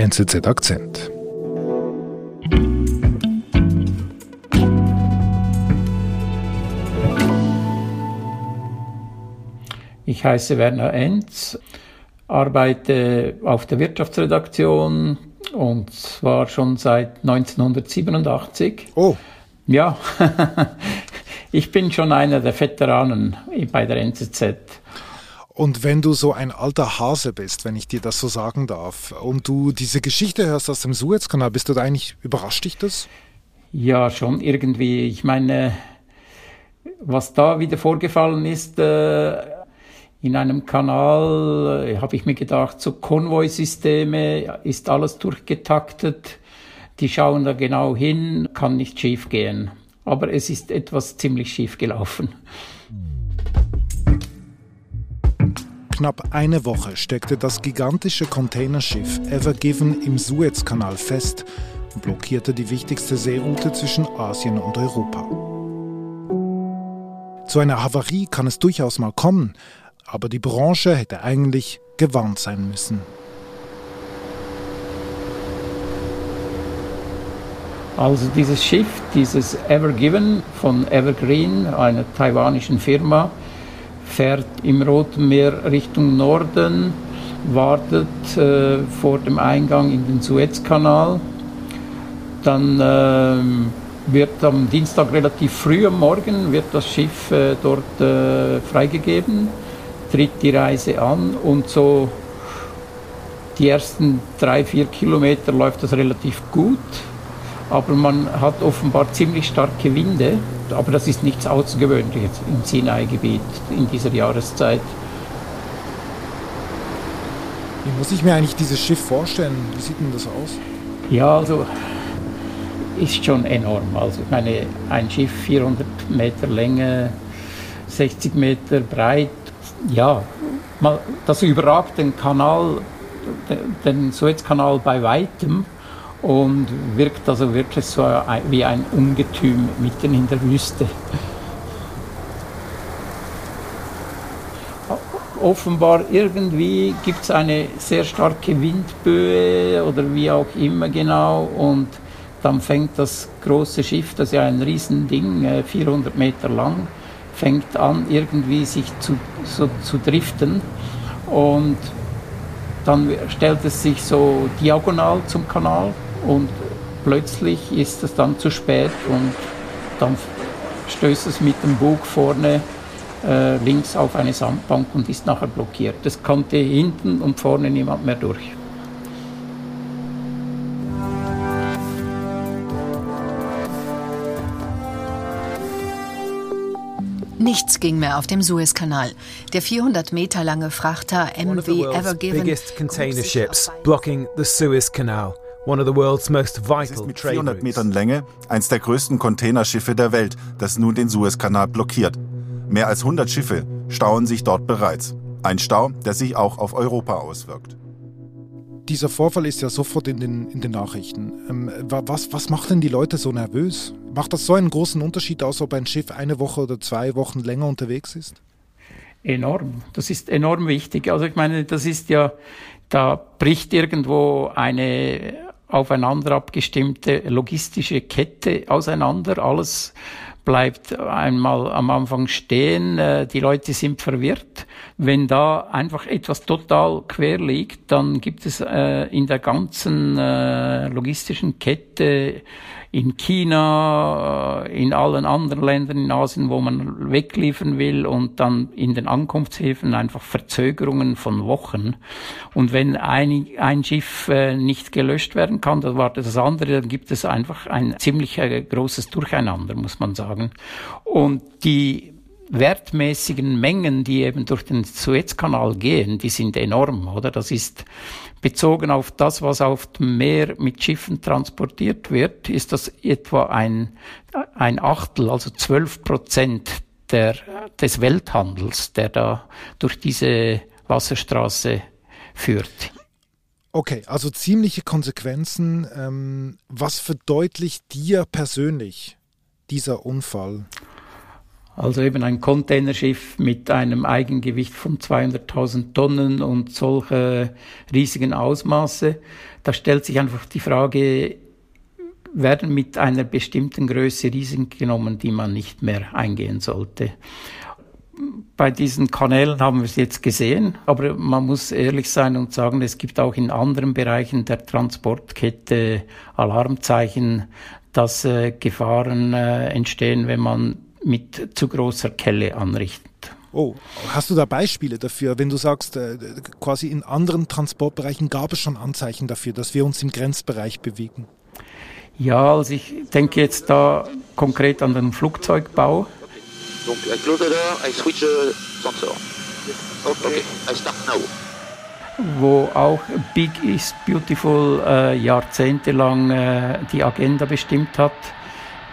NZZ Akzent. Ich heiße Werner Enz, arbeite auf der Wirtschaftsredaktion und zwar schon seit 1987. Oh. Ja, ich bin schon einer der Veteranen bei der NZZ. Und wenn du so ein alter Hase bist, wenn ich dir das so sagen darf, und du diese Geschichte hörst aus dem Suezkanal, bist du da eigentlich, überrascht dich das? Ja, schon irgendwie. Ich meine, was da wieder vorgefallen ist, äh, in einem Kanal, äh, habe ich mir gedacht, so Konvoisysteme, ist alles durchgetaktet, die schauen da genau hin, kann nicht schief gehen. Aber es ist etwas ziemlich schief gelaufen. Knapp eine Woche steckte das gigantische Containerschiff Ever Given im Suezkanal fest und blockierte die wichtigste Seeroute zwischen Asien und Europa. Zu einer Havarie kann es durchaus mal kommen, aber die Branche hätte eigentlich gewarnt sein müssen. Also dieses Schiff, dieses Ever Given von Evergreen, einer taiwanischen Firma, fährt im Roten Meer Richtung Norden, wartet äh, vor dem Eingang in den Suezkanal. Dann äh, wird am Dienstag relativ früh am Morgen wird das Schiff äh, dort äh, freigegeben, tritt die Reise an und so die ersten drei, vier Kilometer läuft das relativ gut aber man hat offenbar ziemlich starke Winde. Aber das ist nichts Außergewöhnliches im Sinai-Gebiet in dieser Jahreszeit. Wie muss ich mir eigentlich dieses Schiff vorstellen? Wie sieht denn das aus? Ja, also ist schon enorm. Also ich meine, ein Schiff 400 Meter Länge, 60 Meter breit, ja, das überragt den Kanal, den Suezkanal bei weitem und wirkt also wirklich so wie ein Ungetüm mitten in der Wüste. Offenbar irgendwie gibt es eine sehr starke Windböe oder wie auch immer genau. Und dann fängt das große Schiff, das ist ja ein Riesending, 400 äh, Meter lang, fängt an irgendwie sich zu, so, zu driften. Und dann stellt es sich so diagonal zum Kanal und plötzlich ist es dann zu spät und dann stößt es mit dem Bug vorne äh, links auf eine Sandbank und ist nachher blockiert. Es konnte hinten und vorne niemand mehr durch. Nichts ging mehr auf dem Suezkanal. Der 400 Meter lange Frachter MV Ever Given biggest container ships blocking the Suez Canal. One of the world's most vital es ist mit 400 Metern Länge eines der größten Containerschiffe der Welt, das nun den Suezkanal blockiert. Mehr als 100 Schiffe stauen sich dort bereits. Ein Stau, der sich auch auf Europa auswirkt. Dieser Vorfall ist ja sofort in den, in den Nachrichten. Ähm, was, was macht denn die Leute so nervös? Macht das so einen großen Unterschied aus, ob ein Schiff eine Woche oder zwei Wochen länger unterwegs ist? Enorm. Das ist enorm wichtig. Also ich meine, das ist ja, da bricht irgendwo eine aufeinander abgestimmte logistische Kette auseinander. Alles bleibt einmal am Anfang stehen, äh, die Leute sind verwirrt. Wenn da einfach etwas total quer liegt, dann gibt es äh, in der ganzen äh, logistischen Kette in China, äh, in allen anderen Ländern in Asien, wo man wegliefern will und dann in den Ankunftshäfen einfach Verzögerungen von Wochen. Und wenn ein, ein Schiff äh, nicht gelöscht werden kann, dann wartet das andere, dann gibt es einfach ein ziemlich äh, großes Durcheinander, muss man sagen. Und die wertmäßigen Mengen, die eben durch den Suezkanal gehen, die sind enorm, oder? Das ist bezogen auf das, was auf dem Meer mit Schiffen transportiert wird, ist das etwa ein, ein Achtel, also zwölf Prozent der, des Welthandels, der da durch diese Wasserstraße führt. Okay, also ziemliche Konsequenzen. Ähm, was verdeutlicht dir persönlich dieser Unfall? Also eben ein Containerschiff mit einem Eigengewicht von 200.000 Tonnen und solche riesigen Ausmaße. Da stellt sich einfach die Frage, werden mit einer bestimmten Größe Risiken genommen, die man nicht mehr eingehen sollte. Bei diesen Kanälen haben wir es jetzt gesehen, aber man muss ehrlich sein und sagen, es gibt auch in anderen Bereichen der Transportkette Alarmzeichen, dass äh, Gefahren äh, entstehen, wenn man mit zu großer Kelle anrichtet. Oh, hast du da Beispiele dafür, wenn du sagst, äh, quasi in anderen Transportbereichen gab es schon Anzeichen dafür, dass wir uns im Grenzbereich bewegen? Ja, also ich denke jetzt da konkret an den Flugzeugbau. Donc I close the door, I switch the sensor. Okay, okay I start now. Wo auch Big is Beautiful äh, jahrzehntelang äh, die Agenda bestimmt hat.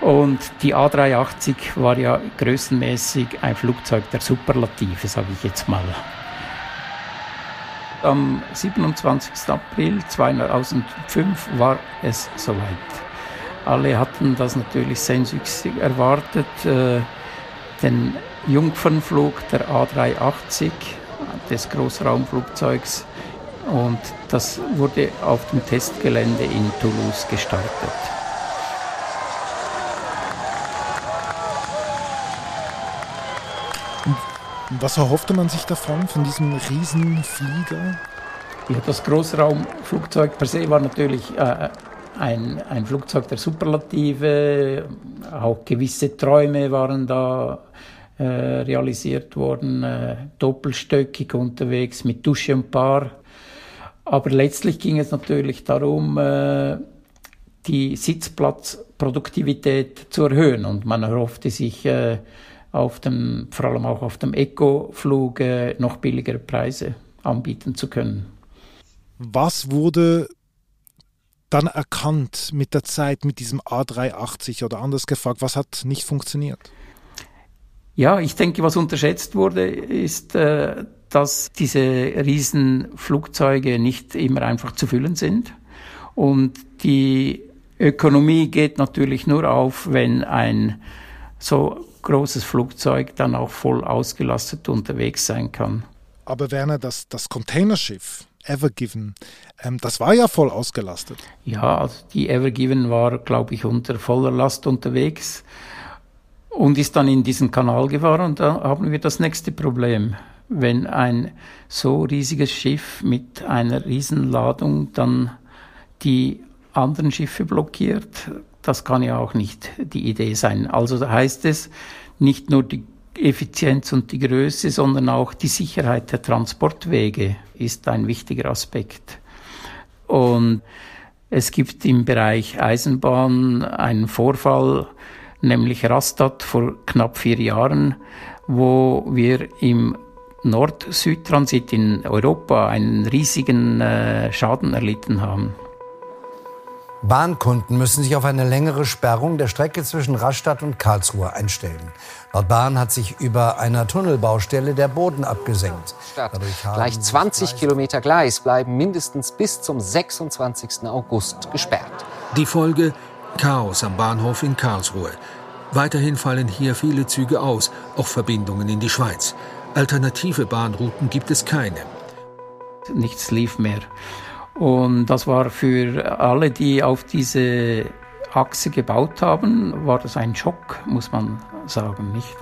Und die A380 war ja größenmäßig ein Flugzeug der Superlative, sage ich jetzt mal. Am 27. April 2005 war es soweit. Alle hatten das natürlich sehnsüchtig erwartet, äh, den Jungfernflug der A380 des Großraumflugzeugs und das wurde auf dem Testgelände in Toulouse gestartet. Was erhoffte man sich davon, von diesem Riesenflieger? Ja, das Großraumflugzeug per se war natürlich äh, ein, ein Flugzeug der Superlative, auch gewisse Träume waren da äh, realisiert worden, äh, doppelstöckig unterwegs mit Dusche und Bar. Aber letztlich ging es natürlich darum, äh, die Sitzplatzproduktivität zu erhöhen und man erhoffte sich äh, auf dem, vor allem auch auf dem Eco-Flug äh, noch billigere Preise anbieten zu können. Was wurde dann erkannt mit der Zeit mit diesem A380 oder anders gefragt, was hat nicht funktioniert? Ja, ich denke, was unterschätzt wurde, ist, äh, dass diese Riesenflugzeuge nicht immer einfach zu füllen sind. Und die Ökonomie geht natürlich nur auf, wenn ein so großes Flugzeug dann auch voll ausgelastet unterwegs sein kann. Aber Werner, das, das Containerschiff, Ever Given. Ähm, das war ja voll ausgelastet. Ja, also die Ever Given war, glaube ich, unter voller Last unterwegs und ist dann in diesen Kanal gefahren und da haben wir das nächste Problem. Wenn ein so riesiges Schiff mit einer Riesenladung dann die anderen Schiffe blockiert, das kann ja auch nicht die Idee sein. Also heißt es, nicht nur die Effizienz und die Größe, sondern auch die Sicherheit der Transportwege ist ein wichtiger Aspekt. Und es gibt im Bereich Eisenbahn einen Vorfall, nämlich Rastatt vor knapp vier Jahren, wo wir im Nord-Süd-Transit in Europa einen riesigen äh, Schaden erlitten haben. Bahnkunden müssen sich auf eine längere Sperrung der Strecke zwischen Rastatt und Karlsruhe einstellen. Laut Bahn hat sich über einer Tunnelbaustelle der Boden abgesenkt. Gleich 20 Kilometer Gleis bleiben mindestens bis zum 26. August gesperrt. Die Folge Chaos am Bahnhof in Karlsruhe. Weiterhin fallen hier viele Züge aus, auch Verbindungen in die Schweiz. Alternative Bahnrouten gibt es keine. Nichts lief mehr. Und das war für alle, die auf diese Achse gebaut haben, war das ein Schock, muss man sagen, nicht?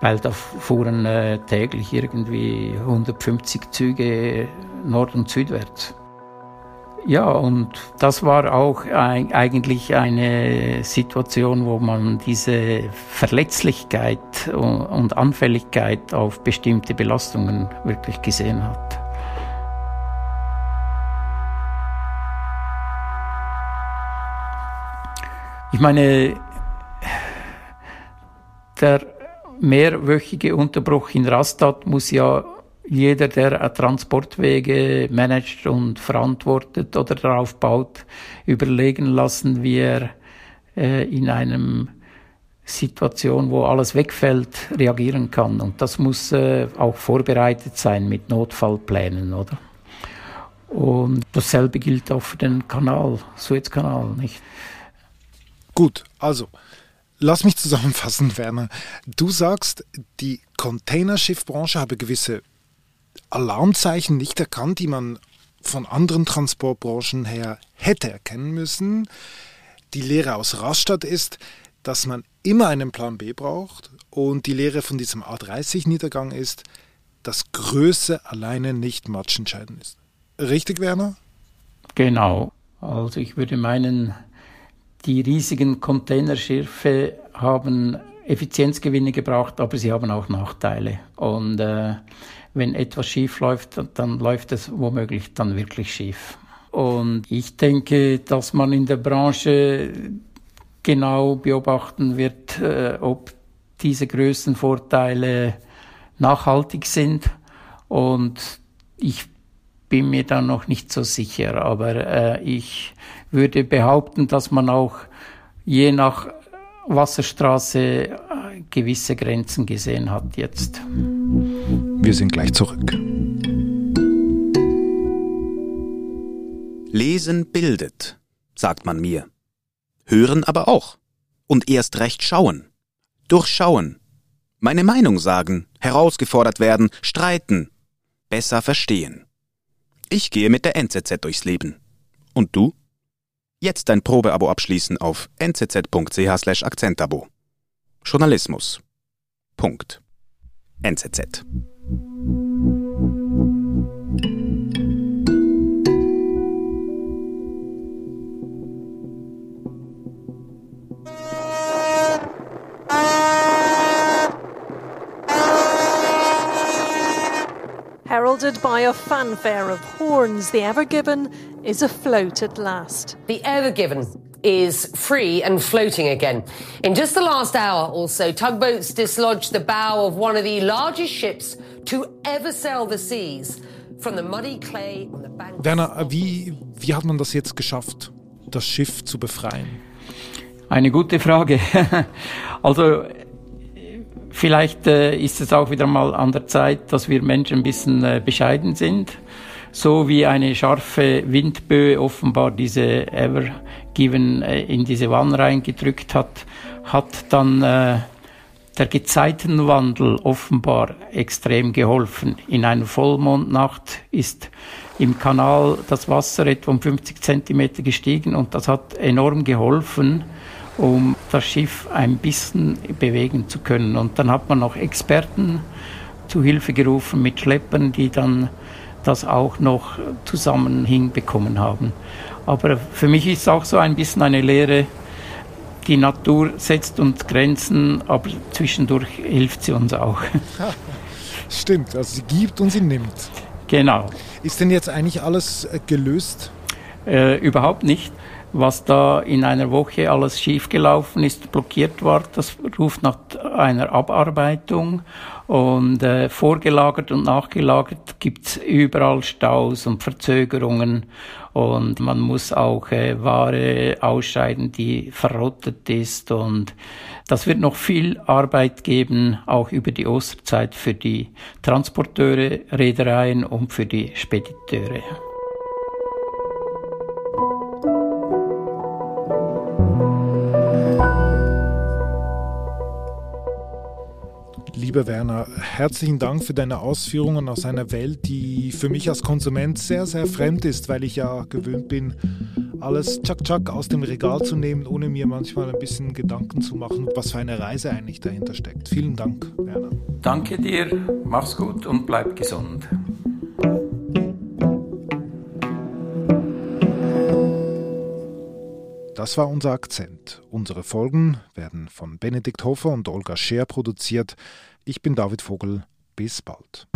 Weil da fuhren äh, täglich irgendwie 150 Züge nord- und südwärts. Ja, und das war auch ein, eigentlich eine Situation, wo man diese Verletzlichkeit und, und Anfälligkeit auf bestimmte Belastungen wirklich gesehen hat. Ich meine, der mehrwöchige Unterbruch in Rastatt muss ja jeder, der Transportwege managt und verantwortet oder darauf baut, überlegen lassen, wie er äh, in einem Situation, wo alles wegfällt, reagieren kann. Und das muss äh, auch vorbereitet sein mit Notfallplänen, oder? Und dasselbe gilt auch für den Kanal, Suezkanal, nicht? Gut, also Lass mich zusammenfassen, Werner. Du sagst, die Containerschiffbranche habe gewisse Alarmzeichen nicht erkannt, die man von anderen Transportbranchen her hätte erkennen müssen. Die Lehre aus Rastatt ist, dass man immer einen Plan B braucht und die Lehre von diesem A30-Niedergang ist, dass Größe alleine nicht matchentscheidend ist. Richtig, Werner? Genau. Also ich würde meinen, die riesigen Containerschiffe haben Effizienzgewinne gebracht, aber sie haben auch Nachteile. Und äh, wenn etwas schief läuft, dann läuft es womöglich dann wirklich schief. Und ich denke, dass man in der Branche genau beobachten wird, äh, ob diese Größenvorteile nachhaltig sind. Und ich bin mir da noch nicht so sicher, aber äh, ich würde behaupten, dass man auch je nach Wasserstraße äh, gewisse Grenzen gesehen hat jetzt. Wir sind gleich zurück. Lesen bildet, sagt man mir. Hören aber auch. Und erst recht schauen. Durchschauen. Meine Meinung sagen, herausgefordert werden, streiten. Besser verstehen. Ich gehe mit der NZZ durchs Leben. Und du? Jetzt dein Probeabo abschließen auf nzz.ch Akzentabo. Journalismus. Punkt. NZZ. Heralded by a fanfare of horns, the Ever Given is afloat at last. The Ever Given is free and floating again. In just the last hour or so, tugboats dislodged the bow of one of the largest ships to ever sail the seas. From the muddy clay on the banks Werner, wie, wie hat man das jetzt geschafft, das Schiff zu befreien? Eine gute Frage. also Vielleicht äh, ist es auch wieder mal an der Zeit, dass wir Menschen ein bisschen äh, bescheiden sind. So wie eine scharfe Windböe offenbar diese Ever Given äh, in diese Wanne reingedrückt hat, hat dann äh, der Gezeitenwandel offenbar extrem geholfen. In einer Vollmondnacht ist im Kanal das Wasser etwa um 50 Zentimeter gestiegen und das hat enorm geholfen, um das Schiff ein bisschen bewegen zu können. Und dann hat man noch Experten zu Hilfe gerufen mit Schleppern, die dann das auch noch zusammen hinbekommen haben. Aber für mich ist es auch so ein bisschen eine Lehre, die Natur setzt uns Grenzen, aber zwischendurch hilft sie uns auch. Stimmt, also sie gibt und sie nimmt. Genau. Ist denn jetzt eigentlich alles äh, gelöst? Äh, überhaupt nicht was da in einer Woche alles schiefgelaufen ist, blockiert war, das ruft nach einer Abarbeitung. Und äh, vorgelagert und nachgelagert gibt's überall Staus und Verzögerungen. Und man muss auch äh, Ware ausscheiden, die verrottet ist. Und das wird noch viel Arbeit geben, auch über die Osterzeit für die Transporteure, Reedereien und für die Spediteure. Lieber Werner, herzlichen Dank für deine Ausführungen aus einer Welt, die für mich als Konsument sehr, sehr fremd ist, weil ich ja gewöhnt bin, alles tschak tschak aus dem Regal zu nehmen, ohne mir manchmal ein bisschen Gedanken zu machen, was für eine Reise eigentlich dahinter steckt. Vielen Dank, Werner. Danke dir, mach's gut und bleib gesund. Das war unser Akzent. Unsere Folgen werden von Benedikt Hofer und Olga Scheer produziert. Ich bin David Vogel. Bis bald.